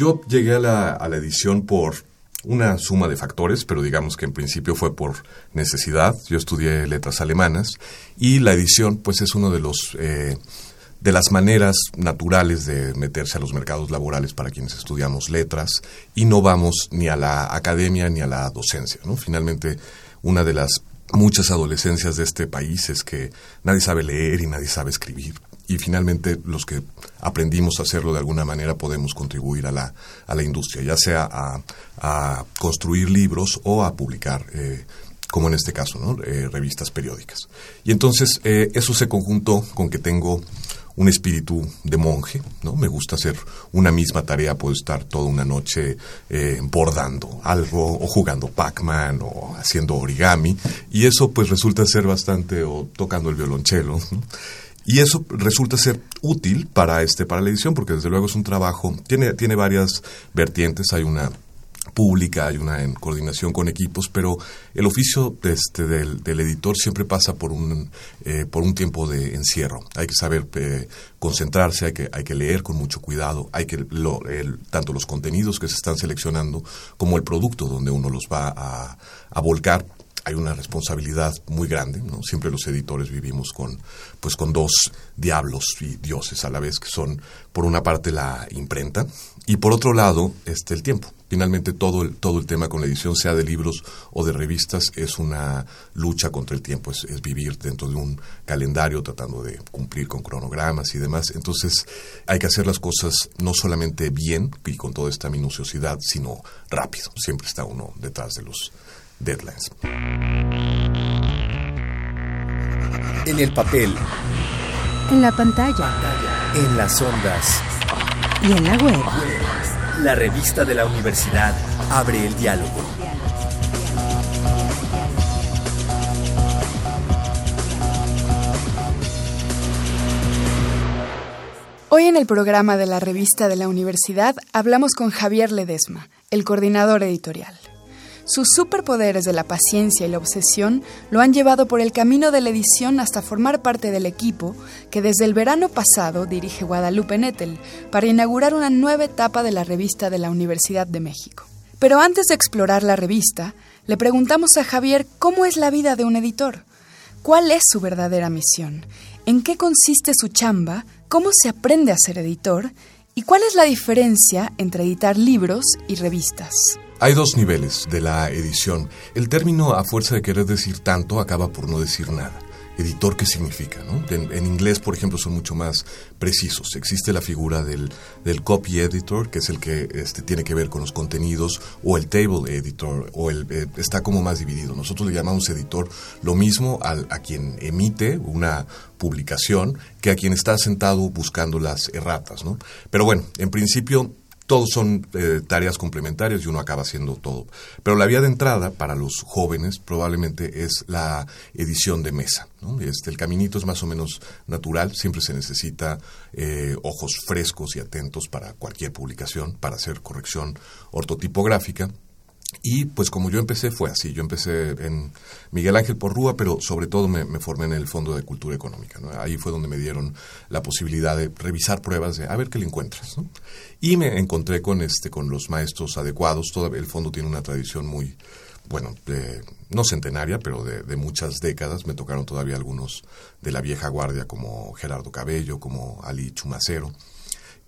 Yo llegué a la, a la edición por una suma de factores, pero digamos que en principio fue por necesidad. Yo estudié letras alemanas y la edición pues es uno de los eh, de las maneras naturales de meterse a los mercados laborales para quienes estudiamos letras y no vamos ni a la academia ni a la docencia. ¿no? Finalmente, una de las muchas adolescencias de este país es que nadie sabe leer y nadie sabe escribir. Y finalmente los que aprendimos a hacerlo de alguna manera podemos contribuir a la, a la industria, ya sea a, construir libros o a publicar eh, como en este caso, ¿no? Eh, revistas periódicas. Y entonces eh, eso se conjuntó con que tengo un espíritu de monje, ¿no? Me gusta hacer una misma tarea, puedo estar toda una noche eh, bordando algo o jugando Pac-Man o haciendo origami y eso pues resulta ser bastante o tocando el violonchelo, Y eso resulta ser útil para este para la edición porque desde luego es un trabajo tiene tiene varias vertientes, hay una pública, hay una en coordinación con equipos, pero el oficio este, del, del, editor siempre pasa por un, eh, por un tiempo de encierro. Hay que saber eh, concentrarse, hay que, hay que leer con mucho cuidado, hay que lo, el, tanto los contenidos que se están seleccionando como el producto donde uno los va a, a volcar hay una responsabilidad muy grande, ¿no? Siempre los editores vivimos con, pues con dos diablos y dioses a la vez, que son, por una parte, la imprenta y por otro lado, este, el tiempo. Finalmente, todo el, todo el tema con la edición, sea de libros o de revistas, es una lucha contra el tiempo, es, es vivir dentro de un calendario tratando de cumplir con cronogramas y demás. Entonces, hay que hacer las cosas no solamente bien y con toda esta minuciosidad, sino rápido. Siempre está uno detrás de los deadlines. En el papel. En la pantalla. En las ondas. Y en la web. La revista de la universidad abre el diálogo. Hoy en el programa de la revista de la universidad hablamos con Javier Ledesma, el coordinador editorial. Sus superpoderes de la paciencia y la obsesión lo han llevado por el camino de la edición hasta formar parte del equipo que desde el verano pasado dirige Guadalupe Nettel para inaugurar una nueva etapa de la revista de la Universidad de México. Pero antes de explorar la revista, le preguntamos a Javier cómo es la vida de un editor, cuál es su verdadera misión, en qué consiste su chamba, cómo se aprende a ser editor y cuál es la diferencia entre editar libros y revistas. Hay dos niveles de la edición. El término, a fuerza de querer decir tanto, acaba por no decir nada. Editor, ¿qué significa? ¿no? En, inglés, por ejemplo, son mucho más precisos. Existe la figura del, del copy editor, que es el que este, tiene que ver con los contenidos, o el table editor, o el, eh, está como más dividido. Nosotros le llamamos editor lo mismo a quien emite una publicación que a quien está sentado buscando las erratas. ¿no? Pero bueno, en principio todos son eh, tareas complementarias y uno acaba haciendo todo. Pero la vía de entrada para los jóvenes probablemente es la edición de mesa. ¿no? Este, el caminito es más o menos natural, siempre se necesita eh, ojos frescos y atentos para cualquier publicación, para hacer corrección ortotipográfica. Y pues como yo empecé fue así, yo empecé en Miguel Ángel Porrúa, pero sobre todo me, formé en el Fondo de Cultura Económica. ¿no? Ahí fue donde me dieron la posibilidad de revisar pruebas de a ver qué le encuentras. Y me encontré con, este, con los maestros adecuados. Todo el fondo tiene una tradición muy, bueno, de, no centenaria, pero de, de, muchas décadas. Me tocaron todavía algunos de la vieja guardia como Gerardo Cabello, como Ali Chumacero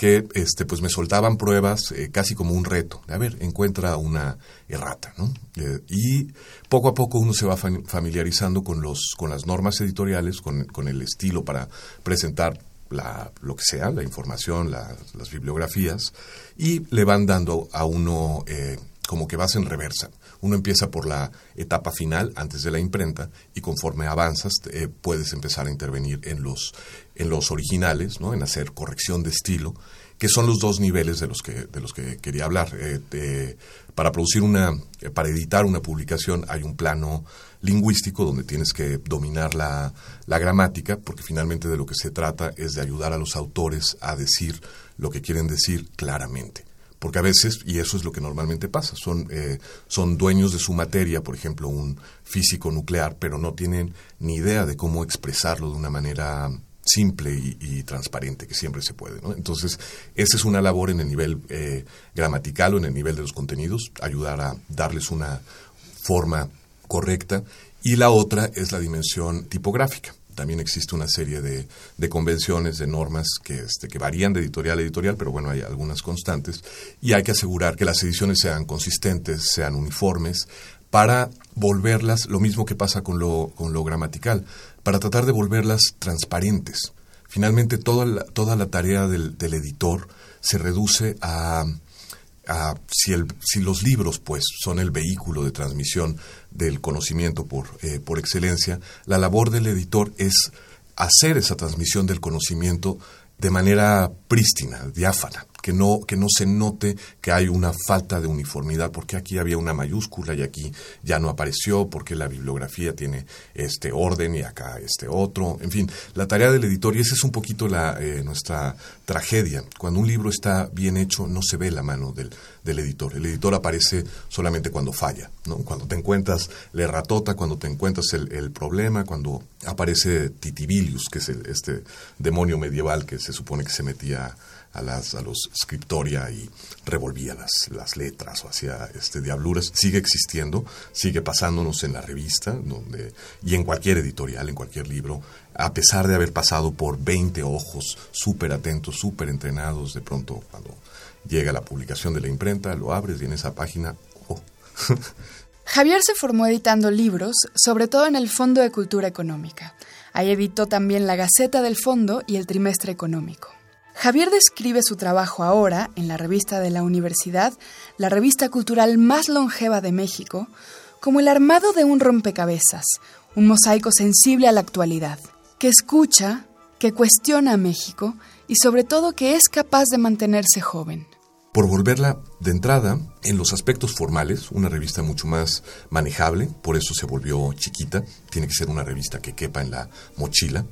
que este, pues me soltaban pruebas eh, casi como un reto. A ver, encuentra una errata, ¿no? Eh, y poco a poco uno se va familiarizando con, los, con las normas editoriales, con, con el estilo para presentar la, lo que sea, la información, la, las bibliografías, y le van dando a uno eh, como que vas en reversa. Uno empieza por la etapa final antes de la imprenta y conforme avanzas eh, puedes empezar a intervenir en los, en los originales, ¿no? en hacer corrección de estilo, que son los dos niveles de los que, de los que quería hablar. Eh, para producir una, eh, para editar una publicación hay un plano lingüístico donde tienes que dominar la, la, gramática, porque finalmente de lo que se trata es de ayudar a los autores a decir lo que quieren decir claramente porque a veces, y eso es lo que normalmente pasa, son, eh, son dueños de su materia, por ejemplo, un físico nuclear, pero no tienen ni idea de cómo expresarlo de una manera simple y, transparente, que siempre se puede. ¿no? Entonces, esa es una labor en el nivel eh, gramatical o en el nivel de los contenidos, ayudar a darles una forma correcta. Y la otra es la dimensión tipográfica también existe una serie de, convenciones, de normas que, este, que varían de editorial a editorial, pero bueno, hay algunas constantes, y hay que asegurar que las ediciones sean consistentes, sean uniformes, para volverlas, lo mismo que pasa con lo, con lo gramatical, para tratar de volverlas transparentes. Finalmente, toda la, toda la tarea del, del editor se reduce a si, el, si, los libros pues son el vehículo de transmisión del conocimiento por, eh, por excelencia, la labor del editor es hacer esa transmisión del conocimiento de manera prístina, diáfana, que no, que no se note que hay una falta de uniformidad, porque aquí había una mayúscula y aquí ya no apareció, porque la bibliografía tiene este orden y acá este otro. En fin, la tarea del editor, y esa es un poquito la, eh, nuestra tragedia. Cuando un libro está bien hecho, no se ve la mano del, del editor. El editor aparece solamente cuando falla, ¿no? cuando te encuentras la ratota, cuando te encuentras el, el problema, cuando aparece Titibilius, que es el, este demonio medieval que se supone que se metía a, las, a los scriptoria y revolvía las, las letras o hacía este, diabluras. Sigue existiendo, sigue pasándonos en la revista donde, y en cualquier editorial, en cualquier libro, a pesar de haber pasado por 20 ojos súper atentos, súper entrenados, de pronto cuando llega la publicación de la imprenta, lo abres y en esa página... Oh. Javier se formó editando libros, sobre todo en el Fondo de Cultura Económica. Ahí editó también la Gaceta del Fondo y el Trimestre Económico. Javier describe su trabajo ahora, en la revista de la universidad, la revista cultural más longeva de México, como el armado de un rompecabezas, un mosaico sensible a la actualidad, que escucha, que cuestiona a México y sobre todo que es capaz de mantenerse joven. Por volverla de entrada, en los aspectos formales, una revista mucho más manejable, por eso se volvió chiquita, tiene que ser una revista que quepa en la mochila,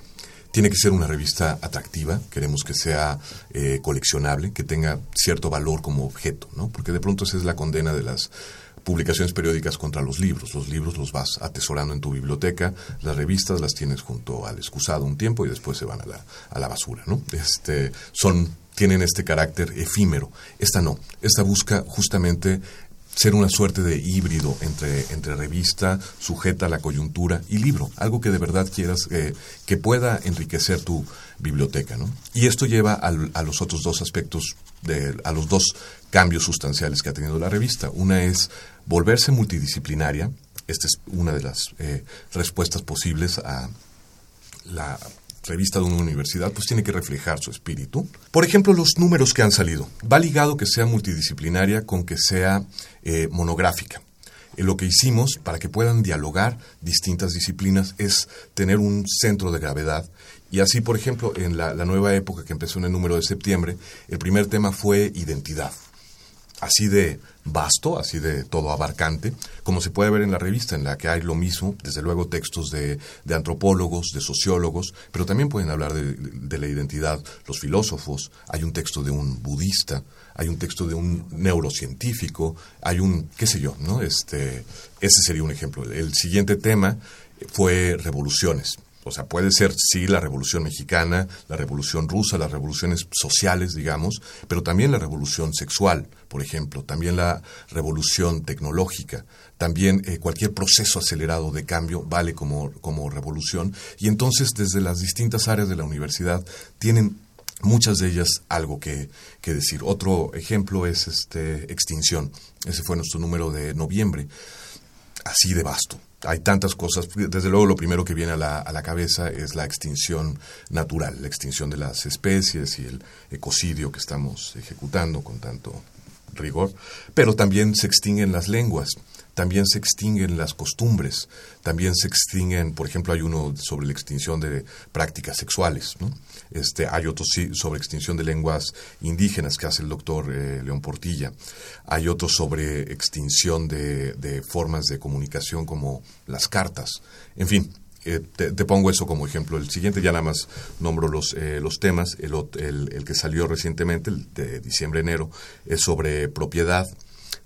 tiene que ser una revista atractiva, queremos que sea eh, coleccionable, que tenga cierto valor como objeto, ¿no? Porque de pronto esa es la condena de las publicaciones periódicas contra los libros. Los libros los vas atesorando en tu biblioteca, las revistas las tienes junto al excusado un tiempo y después se van a la, a la basura, ¿no? Este, son, tienen este carácter efímero. Esta no, esta busca justamente ser una suerte de híbrido entre, entre revista, sujeta a la coyuntura y libro, algo que de verdad quieras eh, que pueda enriquecer tu biblioteca. ¿no? Y esto lleva a los otros dos aspectos, de, a los dos cambios sustanciales que ha tenido la revista. Una es volverse multidisciplinaria, esta es una de las eh, respuestas posibles a la revista de una universidad, pues tiene que reflejar su espíritu. Por ejemplo, los números que han salido. Va ligado que sea multidisciplinaria con que sea eh, monográfica. Eh, lo que hicimos para que puedan dialogar distintas disciplinas es tener un centro de gravedad. Y así, por ejemplo, en la nueva época que empezó en el número de septiembre, el primer tema fue identidad así de vasto, así de todo abarcante, como se puede ver en la revista, en la que hay lo mismo, desde luego textos de, antropólogos, de sociólogos, pero también pueden hablar de, la identidad los filósofos, hay un texto de un budista, hay un texto de un neurocientífico, hay un, qué sé yo, ¿no? Este, ese sería un ejemplo. El siguiente tema fue revoluciones. O sea, puede ser, sí, la revolución mexicana, la revolución rusa, las revoluciones sociales, digamos, pero también la revolución sexual, por ejemplo, también la revolución tecnológica, también eh, cualquier proceso acelerado de cambio vale como, como revolución. Y entonces, desde las distintas áreas de la universidad, tienen muchas de ellas algo que, que, decir. Otro ejemplo es este extinción. Ese fue nuestro número de noviembre. Así de vasto hay tantas cosas. Desde luego, lo primero que viene a la, a la, cabeza es la extinción natural, la extinción de las especies y el ecocidio que estamos ejecutando con tanto rigor. Pero también se extinguen las lenguas también se extinguen las costumbres, también se extinguen, por ejemplo, hay uno sobre la extinción de prácticas sexuales, este, hay otro sobre extinción de lenguas indígenas que hace el doctor eh, León Portilla, hay otro sobre extinción de, formas de comunicación como las cartas, en fin, eh, te, pongo eso como ejemplo. El siguiente ya nada más nombro los, eh, los temas. El, el, el, que salió recientemente, el de diciembre-enero, es sobre propiedad.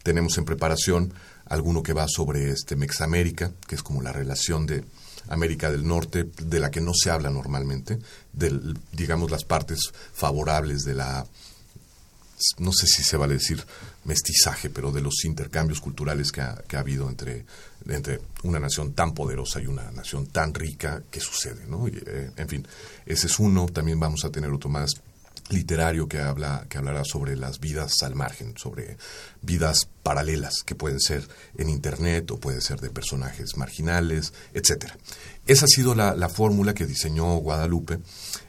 Tenemos en preparación alguno que va sobre este Mexamérica, que es como la relación de América del Norte, de la que no se habla normalmente, del, digamos las partes favorables de la no sé si se vale decir mestizaje, pero de los intercambios culturales que ha, que ha habido entre, entre una nación tan poderosa y una nación tan rica que sucede, ¿no? Eh, en fin, ese es uno. También vamos a tener otro más literario que habla que hablará sobre las vidas al margen, sobre vidas paralelas que pueden ser en internet o pueden ser de personajes marginales, etcétera. Esa ha sido la, fórmula que diseñó Guadalupe,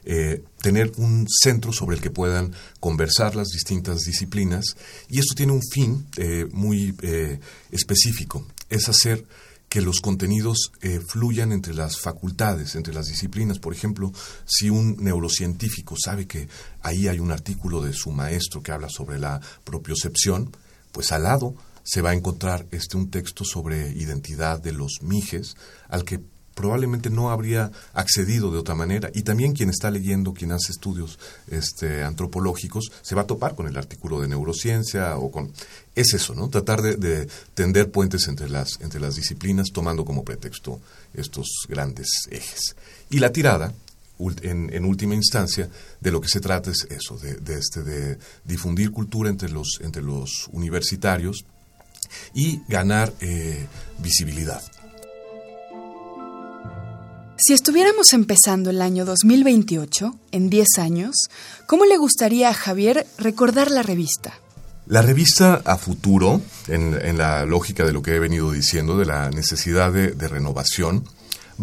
eh, tener un centro sobre el que puedan conversar las distintas disciplinas y esto tiene un fin eh, muy eh, específico, es hacer que los contenidos eh, fluyan entre las facultades, entre las disciplinas. Por ejemplo, si un neurocientífico sabe que ahí hay un artículo de su maestro que habla sobre la propiocepción, pues al lado se va a encontrar este un texto sobre identidad de los mijes al que probablemente no habría accedido de otra manera. Y también quien está leyendo, quien hace estudios este, antropológicos, se va a topar con el artículo de neurociencia o con... Es eso, ¿no? Tratar de, tender puentes entre las, entre las disciplinas tomando como pretexto estos grandes ejes. Y la tirada, en, última instancia, de lo que se trata es eso, de, este, de difundir cultura entre los, entre los universitarios y ganar eh, visibilidad. Si estuviéramos empezando el año 2028, en 10 años, ¿cómo le gustaría a Javier recordar la revista? La revista a futuro, en, la lógica de lo que he venido diciendo, de la necesidad de renovación,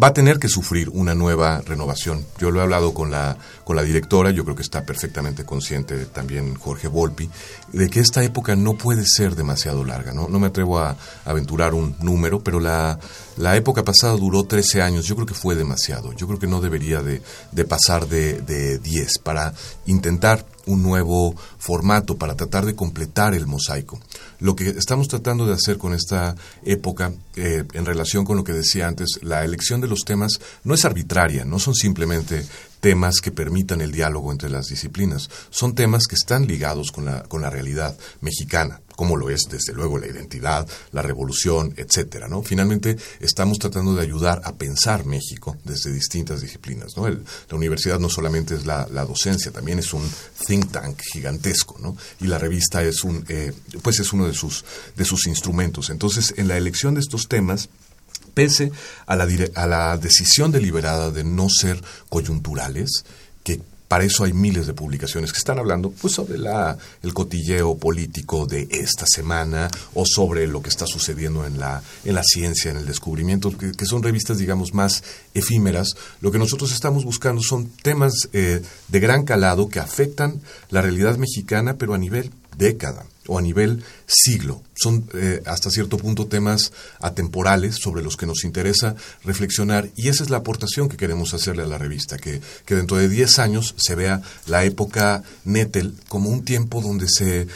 va a tener que sufrir una nueva renovación. Yo lo he hablado con la, con la directora, yo creo que está perfectamente consciente también Jorge Volpi, de que esta época no puede ser demasiado larga. No, me atrevo a, aventurar un número, pero la, la, época pasada duró 13 años, yo creo que fue demasiado. Yo creo que no debería de, de pasar de, de 10 para intentar un nuevo formato para tratar de completar el mosaico. Lo que estamos tratando de hacer con esta época, eh, en relación con lo que decía antes, la elección de los temas no es arbitraria, no son simplemente temas que permitan el diálogo entre las disciplinas. Son temas que están ligados con la, con la realidad mexicana, como lo es desde luego la identidad, la revolución, etcétera. ¿no? Finalmente estamos tratando de ayudar a pensar México desde distintas disciplinas. ¿no? la universidad no solamente es la, docencia, también es un think tank gigantesco, ¿no? y la revista es un, eh, pues es uno de sus, de sus instrumentos. Entonces, en la elección de estos temas, pese a la, a la decisión deliberada de no ser coyunturales, que para eso hay miles de publicaciones que están hablando pues, sobre la, el cotilleo político de esta semana o sobre lo que está sucediendo en la, en la ciencia, en el descubrimiento, que, son revistas, digamos, más efímeras. Lo que nosotros estamos buscando son temas eh, de gran calado que afectan la realidad mexicana, pero a nivel década o a nivel siglo. Son eh, hasta cierto punto temas atemporales sobre los que nos interesa reflexionar y esa es la aportación que queremos hacerle a la revista, que, que dentro de 10 años se vea la época Nettel como un tiempo donde se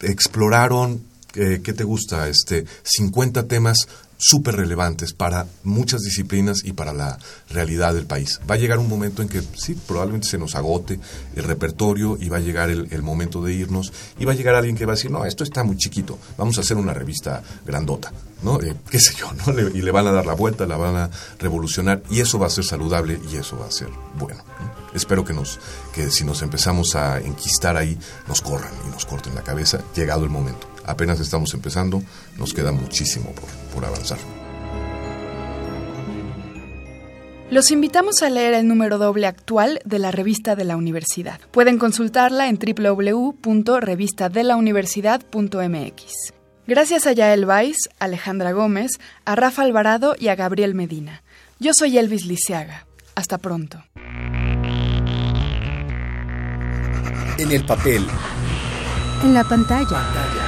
exploraron, eh, ¿qué te gusta? Este, 50 temas súper relevantes para muchas disciplinas y para la realidad del país. Va a llegar un momento en que sí, probablemente se nos agote el repertorio y va a llegar el, momento de irnos y va a llegar alguien que va a decir, no, esto está muy chiquito, vamos a hacer una revista grandota, ¿no? Eh, qué sé yo, ¿no? y le van a dar la vuelta, la van a revolucionar y eso va a ser saludable y eso va a ser bueno. Espero que, nos, que si nos empezamos a enquistar ahí, nos corran y nos corten la cabeza, llegado el momento apenas estamos empezando, nos queda muchísimo por, avanzar. Los invitamos a leer el número doble actual de la revista de la universidad. Pueden consultarla en www.revistadelauniversidad.mx. Gracias a Yael Weiss, Alejandra Gómez, a Rafa Alvarado y a Gabriel Medina. Yo soy Elvis Liceaga. Hasta pronto. En el papel. En la pantalla